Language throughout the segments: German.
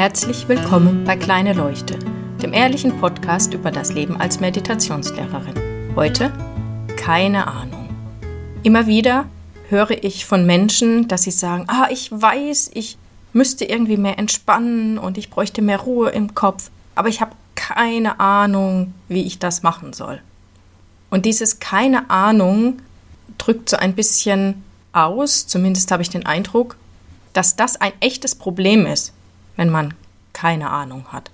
Herzlich willkommen bei Kleine Leuchte, dem ehrlichen Podcast über das Leben als Meditationslehrerin. Heute keine Ahnung. Immer wieder höre ich von Menschen, dass sie sagen, ah, ich weiß, ich müsste irgendwie mehr entspannen und ich bräuchte mehr Ruhe im Kopf, aber ich habe keine Ahnung, wie ich das machen soll. Und dieses keine Ahnung drückt so ein bisschen aus, zumindest habe ich den Eindruck, dass das ein echtes Problem ist, wenn man keine Ahnung hat.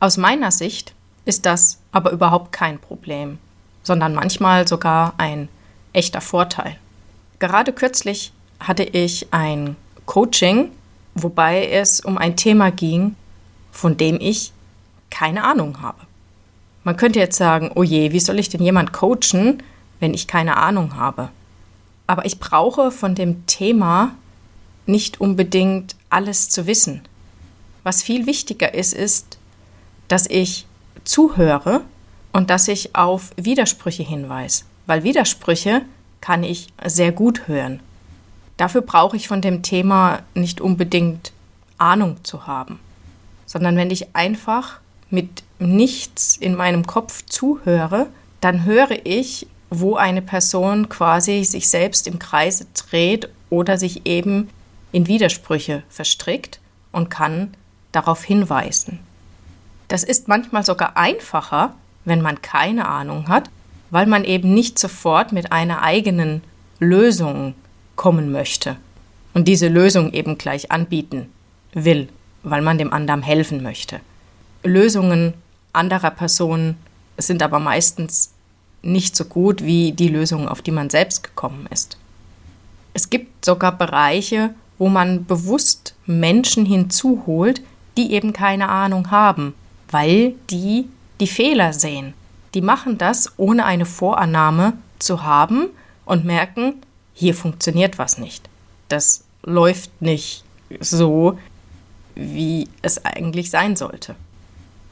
Aus meiner Sicht ist das aber überhaupt kein Problem, sondern manchmal sogar ein echter Vorteil. Gerade kürzlich hatte ich ein Coaching, wobei es um ein Thema ging, von dem ich keine Ahnung habe. Man könnte jetzt sagen, oh je, wie soll ich denn jemand coachen, wenn ich keine Ahnung habe? Aber ich brauche von dem Thema nicht unbedingt alles zu wissen. Was viel wichtiger ist, ist, dass ich zuhöre und dass ich auf Widersprüche hinweise, weil Widersprüche kann ich sehr gut hören. Dafür brauche ich von dem Thema nicht unbedingt Ahnung zu haben, sondern wenn ich einfach mit nichts in meinem Kopf zuhöre, dann höre ich, wo eine Person quasi sich selbst im Kreise dreht oder sich eben in Widersprüche verstrickt und kann darauf hinweisen. Das ist manchmal sogar einfacher, wenn man keine Ahnung hat, weil man eben nicht sofort mit einer eigenen Lösung kommen möchte und diese Lösung eben gleich anbieten will, weil man dem anderen helfen möchte. Lösungen anderer Personen sind aber meistens nicht so gut wie die Lösungen, auf die man selbst gekommen ist. Es gibt sogar Bereiche, wo man bewusst Menschen hinzuholt, die eben keine Ahnung haben, weil die die Fehler sehen. Die machen das, ohne eine Vorannahme zu haben und merken, hier funktioniert was nicht. Das läuft nicht so, wie es eigentlich sein sollte.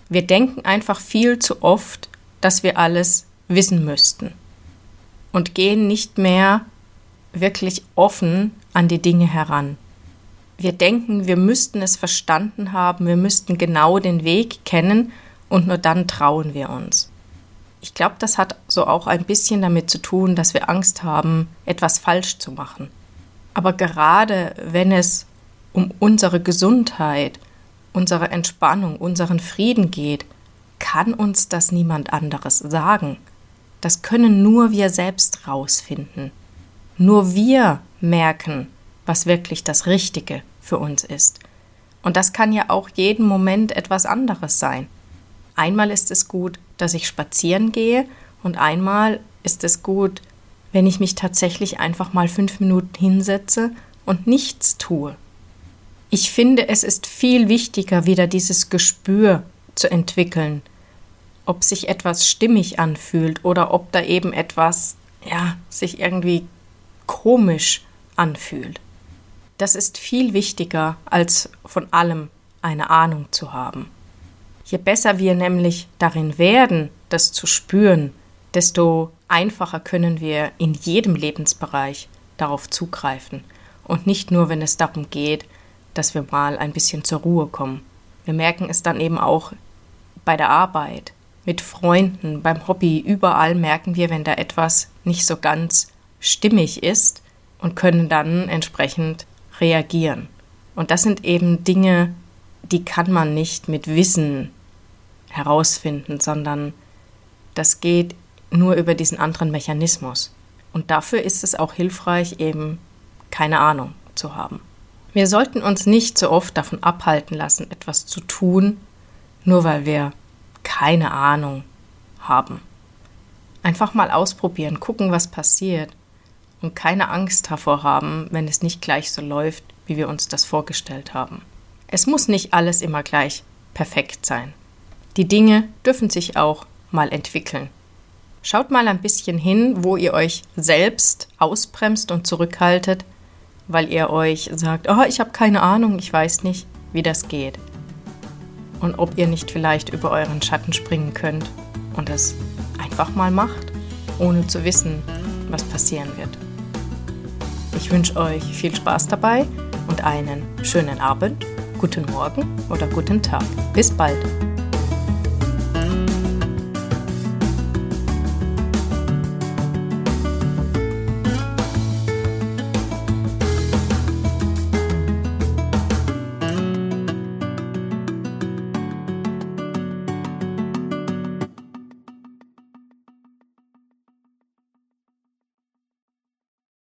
Wir denken einfach viel zu oft, dass wir alles wissen müssten und gehen nicht mehr wirklich offen an die Dinge heran. Wir denken, wir müssten es verstanden haben, wir müssten genau den Weg kennen und nur dann trauen wir uns. Ich glaube, das hat so auch ein bisschen damit zu tun, dass wir Angst haben, etwas falsch zu machen. Aber gerade wenn es um unsere Gesundheit, unsere Entspannung, unseren Frieden geht, kann uns das niemand anderes sagen. Das können nur wir selbst rausfinden. Nur wir merken, was wirklich das Richtige für uns ist. Und das kann ja auch jeden Moment etwas anderes sein. Einmal ist es gut, dass ich spazieren gehe und einmal ist es gut, wenn ich mich tatsächlich einfach mal fünf Minuten hinsetze und nichts tue. Ich finde, es ist viel wichtiger, wieder dieses Gespür zu entwickeln, ob sich etwas stimmig anfühlt oder ob da eben etwas, ja, sich irgendwie komisch anfühlt. Das ist viel wichtiger, als von allem eine Ahnung zu haben. Je besser wir nämlich darin werden, das zu spüren, desto einfacher können wir in jedem Lebensbereich darauf zugreifen und nicht nur, wenn es darum geht, dass wir mal ein bisschen zur Ruhe kommen. Wir merken es dann eben auch bei der Arbeit, mit Freunden, beim Hobby, überall merken wir, wenn da etwas nicht so ganz stimmig ist und können dann entsprechend reagieren. Und das sind eben Dinge, die kann man nicht mit Wissen herausfinden, sondern das geht nur über diesen anderen Mechanismus. Und dafür ist es auch hilfreich, eben keine Ahnung zu haben. Wir sollten uns nicht so oft davon abhalten lassen, etwas zu tun, nur weil wir keine Ahnung haben. Einfach mal ausprobieren, gucken, was passiert und keine Angst davor haben, wenn es nicht gleich so läuft, wie wir uns das vorgestellt haben. Es muss nicht alles immer gleich perfekt sein. Die Dinge dürfen sich auch mal entwickeln. Schaut mal ein bisschen hin, wo ihr euch selbst ausbremst und zurückhaltet, weil ihr euch sagt, oh, ich habe keine Ahnung, ich weiß nicht, wie das geht. Und ob ihr nicht vielleicht über euren Schatten springen könnt und es einfach mal macht, ohne zu wissen, was passieren wird. Ich wünsche euch viel Spaß dabei und einen schönen Abend guten Morgen oder guten Tag. Bis bald.